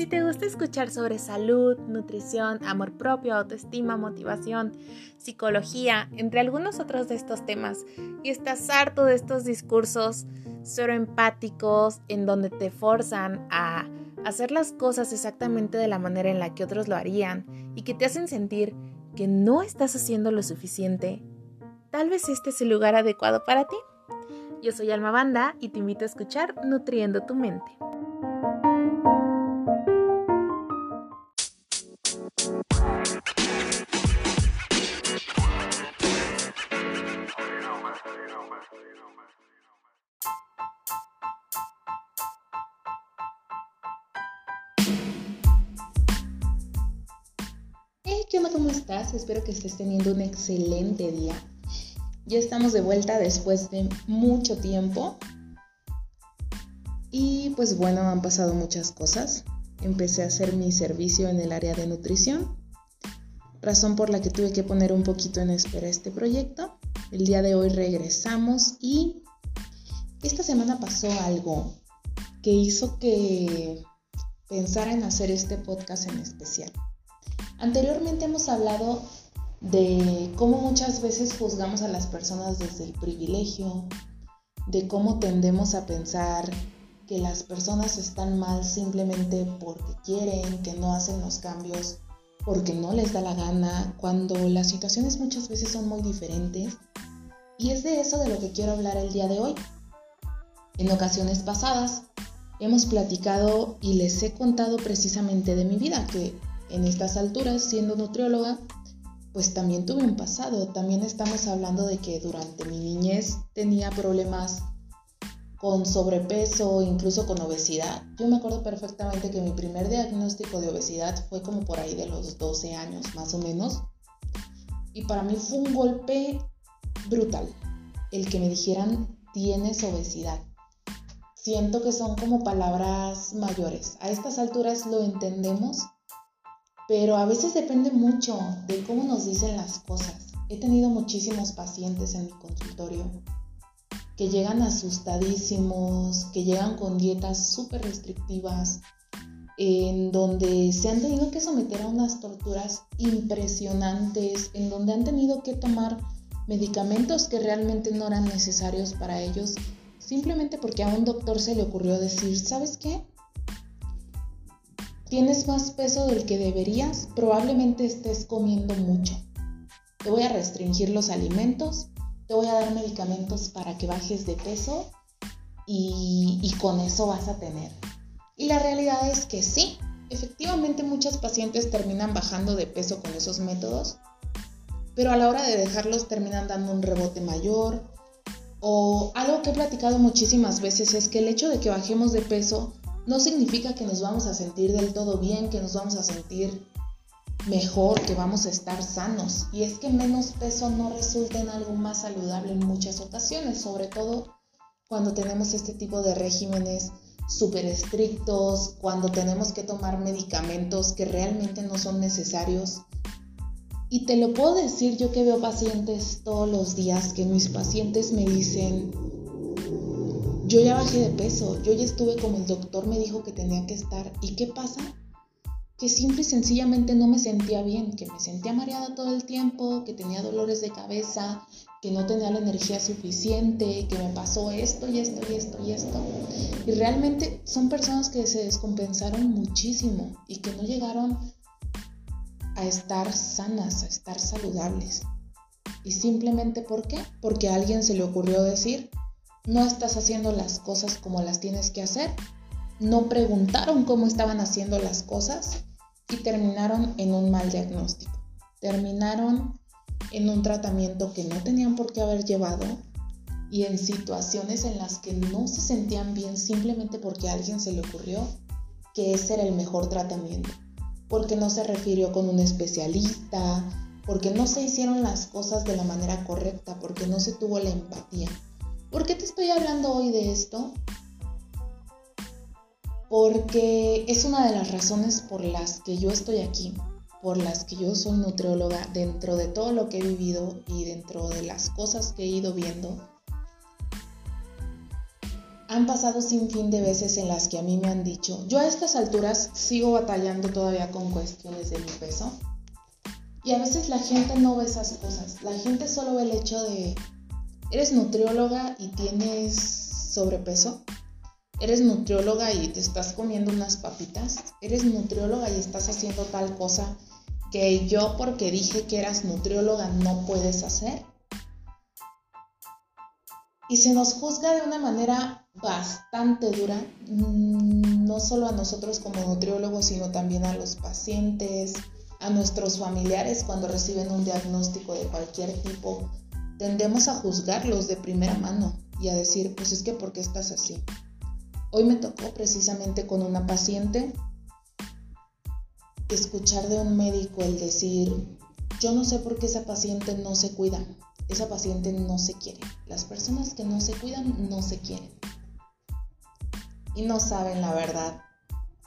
Si te gusta escuchar sobre salud, nutrición, amor propio, autoestima, motivación, psicología, entre algunos otros de estos temas, y estás harto de estos discursos solo empáticos en donde te forzan a hacer las cosas exactamente de la manera en la que otros lo harían y que te hacen sentir que no estás haciendo lo suficiente, tal vez este es el lugar adecuado para ti. Yo soy Alma Banda y te invito a escuchar Nutriendo tu mente. Espero que estés teniendo un excelente día. Ya estamos de vuelta después de mucho tiempo. Y pues bueno, han pasado muchas cosas. Empecé a hacer mi servicio en el área de nutrición, razón por la que tuve que poner un poquito en espera este proyecto. El día de hoy regresamos y esta semana pasó algo que hizo que pensara en hacer este podcast en especial. Anteriormente hemos hablado de cómo muchas veces juzgamos a las personas desde el privilegio, de cómo tendemos a pensar que las personas están mal simplemente porque quieren, que no hacen los cambios porque no les da la gana, cuando las situaciones muchas veces son muy diferentes. Y es de eso de lo que quiero hablar el día de hoy. En ocasiones pasadas hemos platicado y les he contado precisamente de mi vida, que en estas alturas, siendo nutrióloga, pues también tuve un pasado. También estamos hablando de que durante mi niñez tenía problemas con sobrepeso, incluso con obesidad. Yo me acuerdo perfectamente que mi primer diagnóstico de obesidad fue como por ahí de los 12 años más o menos. Y para mí fue un golpe brutal el que me dijeran tienes obesidad. Siento que son como palabras mayores. A estas alturas lo entendemos, pero a veces depende mucho de cómo nos dicen las cosas. He tenido muchísimos pacientes en mi consultorio que llegan asustadísimos, que llegan con dietas súper restrictivas, en donde se han tenido que someter a unas torturas impresionantes, en donde han tenido que tomar medicamentos que realmente no eran necesarios para ellos, simplemente porque a un doctor se le ocurrió decir, ¿sabes qué? Tienes más peso del que deberías, probablemente estés comiendo mucho. Te voy a restringir los alimentos te voy a dar medicamentos para que bajes de peso y, con eso vas a tener. Y la realidad es que sí, efectivamente muchas pacientes terminan bajando de peso con esos métodos, pero a la hora de dejarlos terminan dando un rebote mayor. O algo que he platicado muchísimas veces es que el hecho de que bajemos de peso no significa que nos vamos a sentir del todo bien, que nos vamos a sentir mejor, que vamos a estar sanos. Y es que menos peso no resulta en algo más saludable en muchas ocasiones, sobre todo cuando tenemos este tipo de regímenes súper estrictos, cuando tenemos que tomar medicamentos que realmente no son necesarios. Y te lo puedo decir yo que veo pacientes todos los días, que mis pacientes me dicen, yo ya bajé de peso, yo ya estuve como el doctor me dijo que tenía que estar. ¿Y qué pasa? que simple y sencillamente no me sentía bien, que me sentía mareada todo el tiempo, que tenía dolores de cabeza, que no tenía la energía suficiente, que me pasó esto y esto y esto y esto. Y realmente son personas que se descompensaron muchísimo y que no llegaron a estar sanas, a estar saludables. ¿Y simplemente por qué? Porque a alguien se le ocurrió decir, no estás haciendo las cosas como las tienes que hacer. No preguntaron cómo estaban haciendo las cosas y terminaron en un mal diagnóstico. Terminaron en un tratamiento que no tenían por qué haber llevado y en situaciones en las que no se sentían bien simplemente porque a alguien se le ocurrió que ese era el mejor tratamiento, porque no se refirió con un especialista, porque no se hicieron las cosas de la manera correcta, porque no se tuvo la empatía. ¿Por qué te estoy hablando hoy de esto? porque es una de las razones por las que yo estoy aquí, por las que yo soy nutrióloga, dentro de todo lo que he vivido y dentro de las cosas que he ido viendo. Han pasado sin fin de veces en las que a mí me han dicho, yo a estas alturas sigo batallando todavía con cuestiones de mi peso. Y a veces la gente no ve esas cosas. La gente solo ve el hecho de, eres nutrióloga y tienes sobrepeso. Eres nutrióloga y te estás comiendo unas papitas. Eres nutrióloga y estás haciendo tal cosa que yo porque dije que eras nutrióloga no puedes hacer. Y se nos juzga de una manera bastante dura, mm, no solo a nosotros como nutriólogos, sino también a los pacientes, a nuestros familiares cuando reciben un diagnóstico de cualquier tipo. Tendemos a juzgarlos de primera mano y a decir, pues es que ¿por qué estás así? Hoy me tocó precisamente con una paciente escuchar de un médico el decir, yo no sé por qué esa paciente no se cuida, esa paciente no se quiere. Las personas que no se cuidan no se quieren. Y no saben la verdad,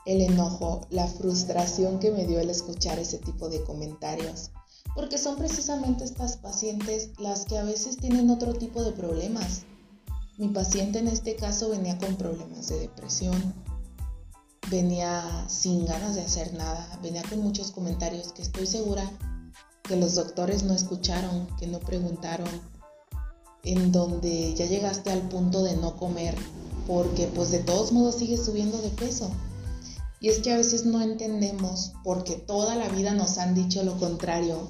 el enojo, la frustración que me dio el escuchar ese tipo de comentarios. Porque son precisamente estas pacientes las que a veces tienen otro tipo de problemas. Mi paciente en este caso venía con problemas de depresión, venía sin ganas de hacer nada, venía con muchos comentarios que estoy segura que los doctores no escucharon, que no preguntaron, en donde ya llegaste al punto de no comer porque pues de todos modos sigues subiendo de peso. Y es que a veces no entendemos, porque toda la vida nos han dicho lo contrario,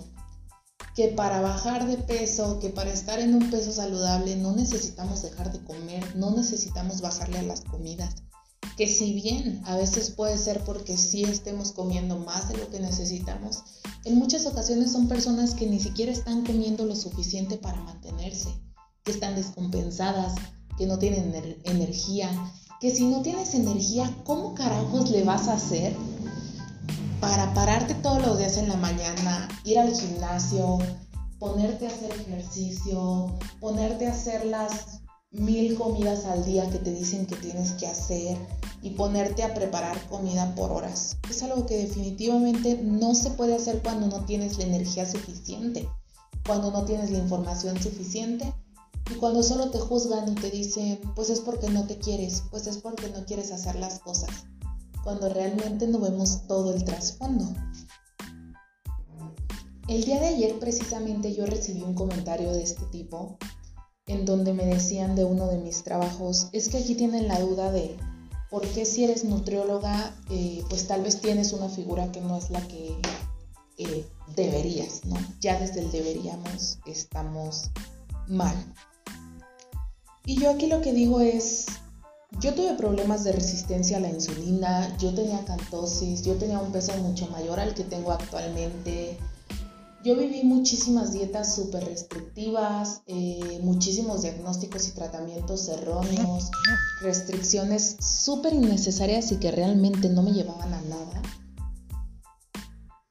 que para bajar de peso, que para estar en un peso saludable no necesitamos dejar de comer, no necesitamos bajarle a las comidas. Que si bien a veces puede ser porque sí estemos comiendo más de lo que necesitamos, en muchas ocasiones son personas que ni siquiera están comiendo lo suficiente para mantenerse, que están descompensadas, que no tienen energía, que si no tienes energía, ¿cómo carajos le vas a hacer para pararte todos los días en la mañana, ir al gimnasio, ponerte a hacer ejercicio, ponerte a hacer las mil comidas al día que te dicen que tienes que hacer y ponerte a preparar comida por horas. Es algo que definitivamente no se puede hacer cuando no tienes la energía suficiente, cuando no tienes la información suficiente y cuando solo te juzgan y te dicen, pues es porque no te quieres, pues es porque no quieres hacer las cosas, cuando realmente no vemos todo el trasfondo. El día de ayer precisamente yo recibí un comentario de este tipo en donde me decían de uno de mis trabajos, es que aquí tienen la duda de por qué si eres nutrióloga, eh, pues tal vez tienes una figura que no es la que eh, deberías, ¿no? Ya desde el deberíamos estamos mal. Y yo aquí lo que digo es, yo tuve problemas de resistencia a la insulina, yo tenía cantosis, yo tenía un peso mucho mayor al que tengo actualmente, yo viví muchísimas dietas súper restrictivas, eh, muchísimos diagnósticos y tratamientos erróneos, restricciones súper innecesarias y que realmente no me llevaban a nada.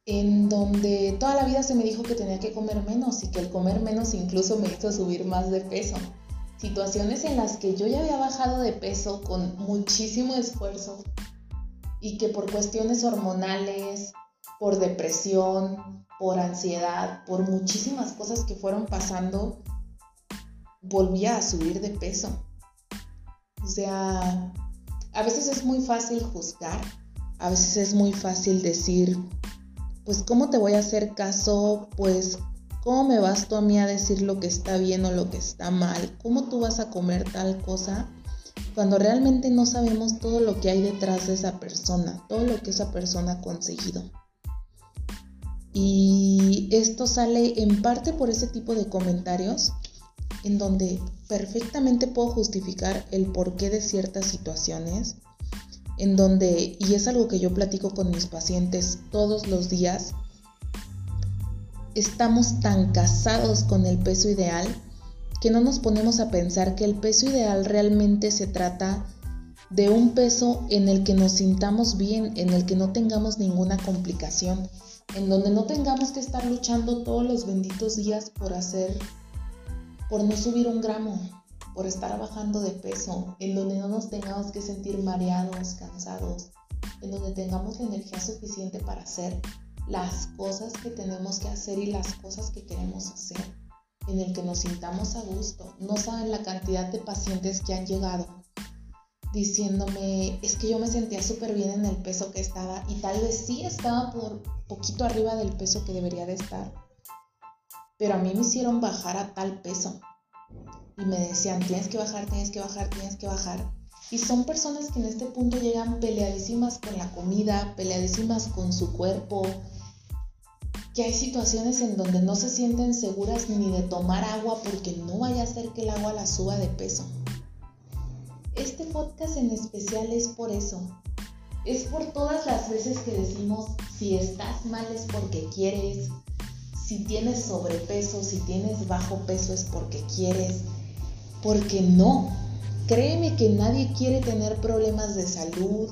En donde toda la vida se me dijo que tenía que comer menos y que el comer menos incluso me hizo subir más de peso. Situaciones en las que yo ya había bajado de peso con muchísimo esfuerzo y que por cuestiones hormonales, por depresión, por ansiedad, por muchísimas cosas que fueron pasando, volvía a subir de peso. O sea, a veces es muy fácil juzgar, a veces es muy fácil decir, pues ¿cómo te voy a hacer caso? Pues ¿cómo me vas tú a mí a decir lo que está bien o lo que está mal? ¿Cómo tú vas a comer tal cosa? Cuando realmente no sabemos todo lo que hay detrás de esa persona, todo lo que esa persona ha conseguido. Y esto sale en parte por ese tipo de comentarios en donde perfectamente puedo justificar el porqué de ciertas situaciones, en donde, y es algo que yo platico con mis pacientes todos los días, estamos tan casados con el peso ideal que no nos ponemos a pensar que el peso ideal realmente se trata de un peso en el que nos sintamos bien, en el que no tengamos ninguna complicación en donde no tengamos que estar luchando todos los benditos días por hacer, por no subir un gramo, por estar bajando de peso, en donde no nos tengamos que sentir mareados, cansados, en donde tengamos la energía suficiente para hacer las cosas que tenemos que hacer y las cosas que queremos hacer, en el que nos sintamos a gusto. No saben la cantidad de pacientes que han llegado diciéndome, es que yo me sentía súper bien en el peso que estaba y tal vez sí estaba por poquito arriba del peso que debería de estar, pero a mí me hicieron bajar a tal peso y me decían, tienes que bajar, tienes que bajar, tienes que bajar. Y son personas que en este punto llegan peleadísimas con la comida, peleadísimas con su cuerpo, que hay situaciones en donde no se sienten seguras ni de tomar agua porque no vaya a ser que el agua la suba de peso. Este podcast en especial es por eso. Es por todas las veces que decimos, si estás mal es porque quieres, si tienes sobrepeso, si tienes bajo peso es porque quieres, porque no. Créeme que nadie quiere tener problemas de salud,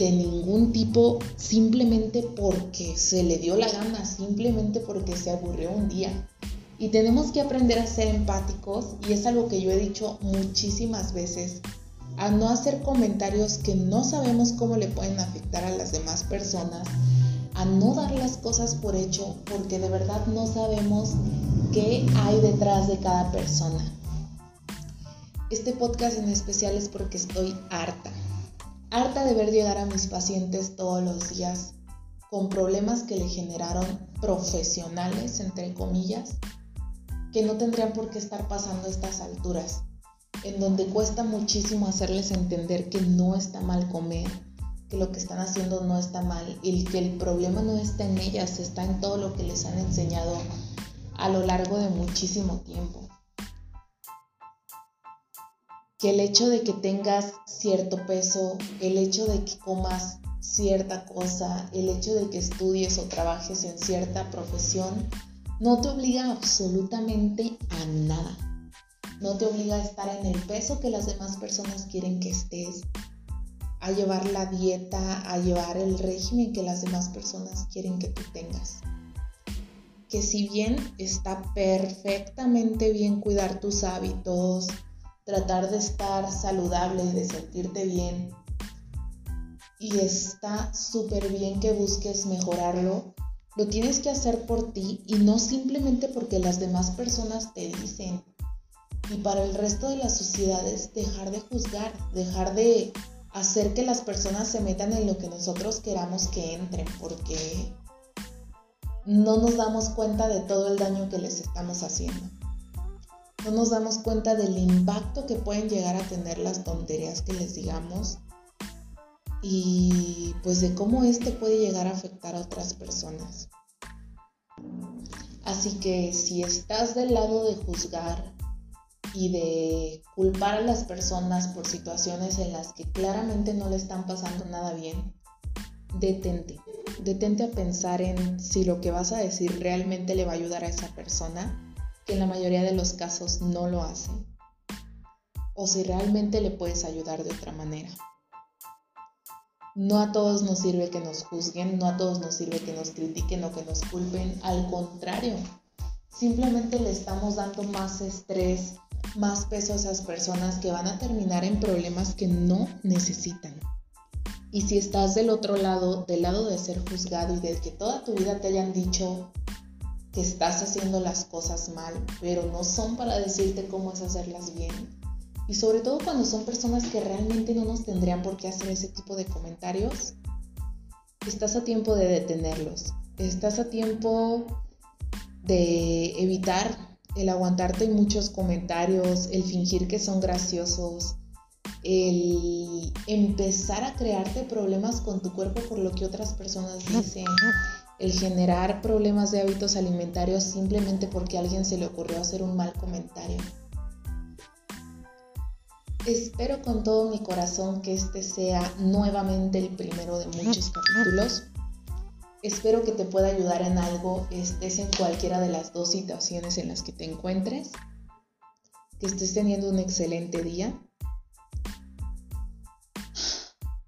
de ningún tipo simplemente porque se le dio la gana, simplemente porque se aburrió un día. Y tenemos que aprender a ser empáticos y es algo que yo he dicho muchísimas veces, a no hacer comentarios que no sabemos cómo le pueden afectar a las demás personas, a no dar las cosas por hecho porque de verdad no sabemos qué hay detrás de cada persona. Este podcast en especial es porque estoy harta harta de ver llegar a mis pacientes todos los días con problemas que le generaron profesionales, entre comillas, que no tendrían por qué estar pasando estas alturas, en donde cuesta muchísimo hacerles entender que no está mal comer, que lo que están haciendo no está mal y que el problema no está en ellas, está en todo lo que les han enseñado a lo largo de muchísimo tiempo que el hecho de que tengas cierto peso, el hecho de que comas cierta cosa, el hecho de que estudies o trabajes en cierta profesión, no te obliga absolutamente a nada. No te obliga a estar en el peso que las demás personas quieren que estés, a llevar la dieta, a llevar el régimen que las demás personas quieren que tú tengas. Que si bien está perfectamente bien cuidar tus hábitos, tratar de estar saludable, de sentirte bien. Y está súper bien que busques mejorarlo. Lo tienes que hacer por ti y no simplemente porque las demás personas te dicen. Y para el resto de las sociedades, dejar de juzgar, dejar de hacer que las personas se metan en lo que nosotros queramos que entren, porque no nos damos cuenta de todo el daño que les estamos haciendo no nos damos cuenta del impacto que pueden llegar a tener las tonterías que les digamos y pues de cómo esto puede llegar a afectar a otras personas. Así que si estás del lado de juzgar y de culpar a las personas por situaciones en las que claramente no le están pasando nada bien, detente. Detente a pensar en si lo que vas a decir realmente le va a ayudar a esa persona en la mayoría de los casos no lo hacen, o si realmente le puedes ayudar de otra manera. No a todos nos sirve que nos juzguen, no a todos nos sirve que nos critiquen o que nos culpen, al contrario, simplemente le estamos dando más estrés, más peso a esas personas que van a terminar en problemas que no necesitan. Y si estás del otro lado, del lado de ser juzgado y de que toda tu vida te hayan dicho que estás haciendo las cosas mal, pero no son para decirte cómo es hacerlas bien. Y sobre todo cuando son personas que realmente no nos tendrían por qué hacer ese tipo de comentarios, estás a tiempo de detenerlos. Estás a tiempo de evitar el aguantarte muchos comentarios, el fingir que son graciosos, el empezar a crearte problemas con tu cuerpo por lo que otras personas dicen, el generar problemas de hábitos alimentarios simplemente porque a alguien se le ocurrió hacer un mal comentario. Espero con todo mi corazón que este sea nuevamente el primero de muchos capítulos. Espero que te pueda ayudar en algo, estés en cualquiera de las dos situaciones en las que te encuentres, que estés teniendo un excelente día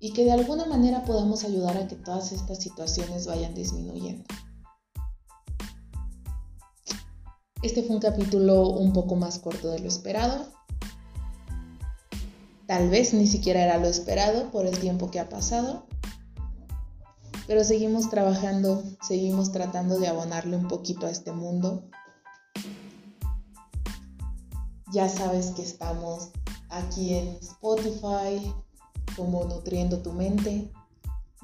y que de alguna manera podamos ayudar a que todas estas situaciones vayan disminuyendo. Este fue un capítulo un poco más corto de lo esperado. Tal vez ni siquiera era lo esperado por el tiempo que ha pasado. Pero seguimos trabajando, seguimos tratando de abonarle un poquito a este mundo. Ya sabes que estamos aquí en Spotify como Nutriendo tu Mente.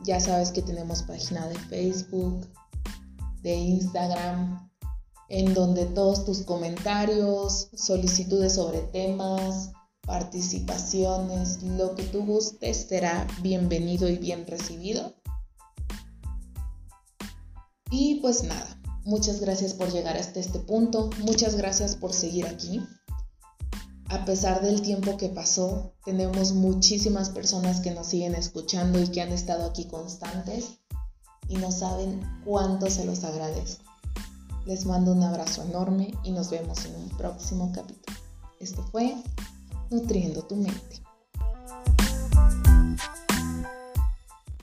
Ya sabes que tenemos página de Facebook, de Instagram, en donde todos tus comentarios, solicitudes sobre temas, participaciones, lo que tú gustes será bienvenido y bien recibido. Y pues nada, muchas gracias por llegar hasta este punto, muchas gracias por seguir aquí. A pesar del tiempo que pasó, tenemos muchísimas personas que nos siguen escuchando y que han estado aquí constantes y no saben cuánto se los agradezco. Les mando un abrazo enorme y nos vemos en un próximo capítulo. Esto fue Nutriendo tu mente.